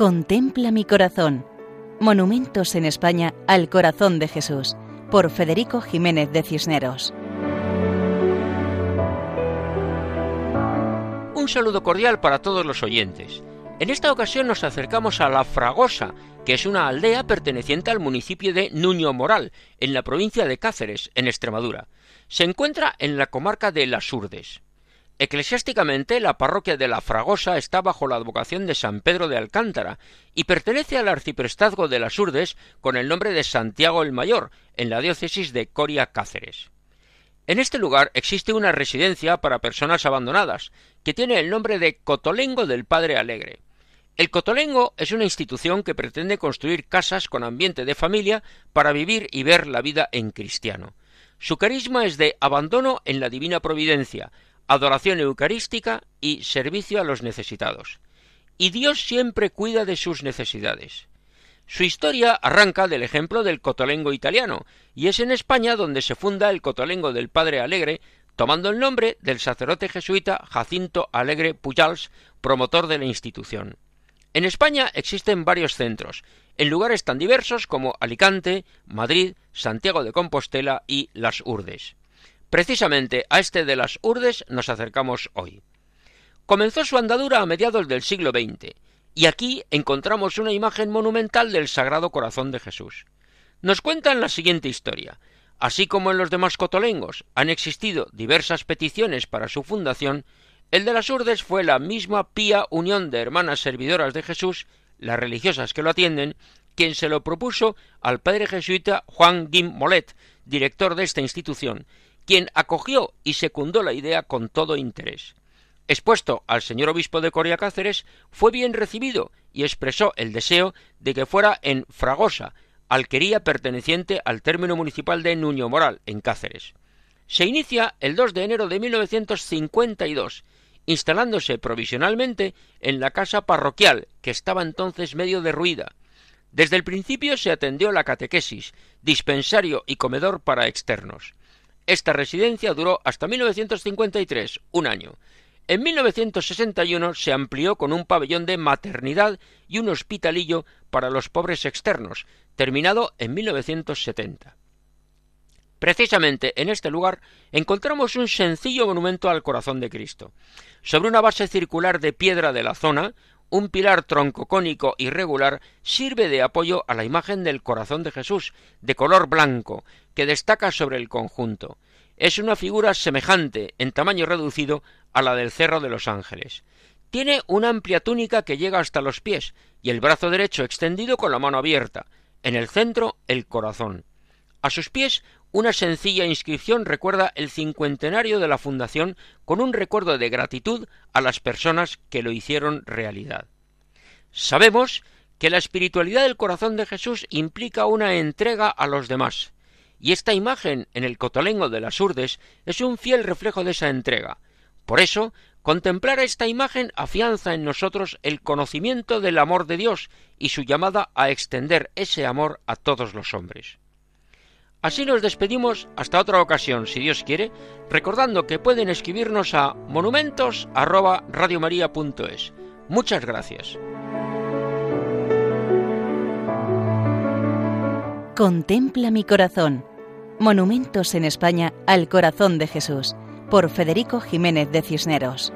Contempla mi corazón. Monumentos en España al corazón de Jesús, por Federico Jiménez de Cisneros. Un saludo cordial para todos los oyentes. En esta ocasión nos acercamos a La Fragosa, que es una aldea perteneciente al municipio de Nuño Moral, en la provincia de Cáceres, en Extremadura. Se encuentra en la comarca de Las Urdes. Eclesiásticamente, la parroquia de la Fragosa está bajo la advocación de San Pedro de Alcántara y pertenece al arciprestazgo de las Urdes con el nombre de Santiago el Mayor, en la diócesis de Coria Cáceres. En este lugar existe una residencia para personas abandonadas, que tiene el nombre de Cotolengo del Padre Alegre. El Cotolengo es una institución que pretende construir casas con ambiente de familia para vivir y ver la vida en cristiano. Su carisma es de abandono en la divina providencia, adoración eucarística y servicio a los necesitados. Y Dios siempre cuida de sus necesidades. Su historia arranca del ejemplo del cotolengo italiano, y es en España donde se funda el cotolengo del Padre Alegre, tomando el nombre del sacerdote jesuita Jacinto Alegre Pujals, promotor de la institución. En España existen varios centros, en lugares tan diversos como Alicante, Madrid, Santiago de Compostela y Las Urdes. Precisamente a este de las Urdes nos acercamos hoy. Comenzó su andadura a mediados del siglo XX, y aquí encontramos una imagen monumental del Sagrado Corazón de Jesús. Nos cuentan la siguiente historia. Así como en los demás cotolengos han existido diversas peticiones para su fundación, el de las Urdes fue la misma pía unión de hermanas servidoras de Jesús, las religiosas que lo atienden, quien se lo propuso al padre jesuita Juan Guim Molet, director de esta institución, quien acogió y secundó la idea con todo interés. Expuesto al señor obispo de Coria Cáceres, fue bien recibido y expresó el deseo de que fuera en Fragosa, alquería perteneciente al término municipal de Nuño Moral, en Cáceres. Se inicia el 2 de enero de 1952, instalándose provisionalmente en la casa parroquial, que estaba entonces medio derruida. Desde el principio se atendió la catequesis, dispensario y comedor para externos. Esta residencia duró hasta 1953, un año. En 1961 se amplió con un pabellón de maternidad y un hospitalillo para los pobres externos, terminado en 1970. Precisamente en este lugar encontramos un sencillo monumento al corazón de Cristo. Sobre una base circular de piedra de la zona, un pilar troncocónico irregular sirve de apoyo a la imagen del corazón de Jesús, de color blanco, que destaca sobre el conjunto. Es una figura semejante, en tamaño reducido, a la del Cerro de los Ángeles. Tiene una amplia túnica que llega hasta los pies y el brazo derecho extendido con la mano abierta. En el centro, el corazón. A sus pies, una sencilla inscripción recuerda el cincuentenario de la fundación con un recuerdo de gratitud a las personas que lo hicieron realidad. Sabemos que la espiritualidad del corazón de Jesús implica una entrega a los demás, y esta imagen en el cotolengo de las Urdes es un fiel reflejo de esa entrega. Por eso, contemplar esta imagen afianza en nosotros el conocimiento del amor de Dios y su llamada a extender ese amor a todos los hombres. Así nos despedimos hasta otra ocasión, si Dios quiere, recordando que pueden escribirnos a monumentos@radiomaria.es. Muchas gracias. Contempla mi corazón. Monumentos en España al corazón de Jesús, por Federico Jiménez de Cisneros.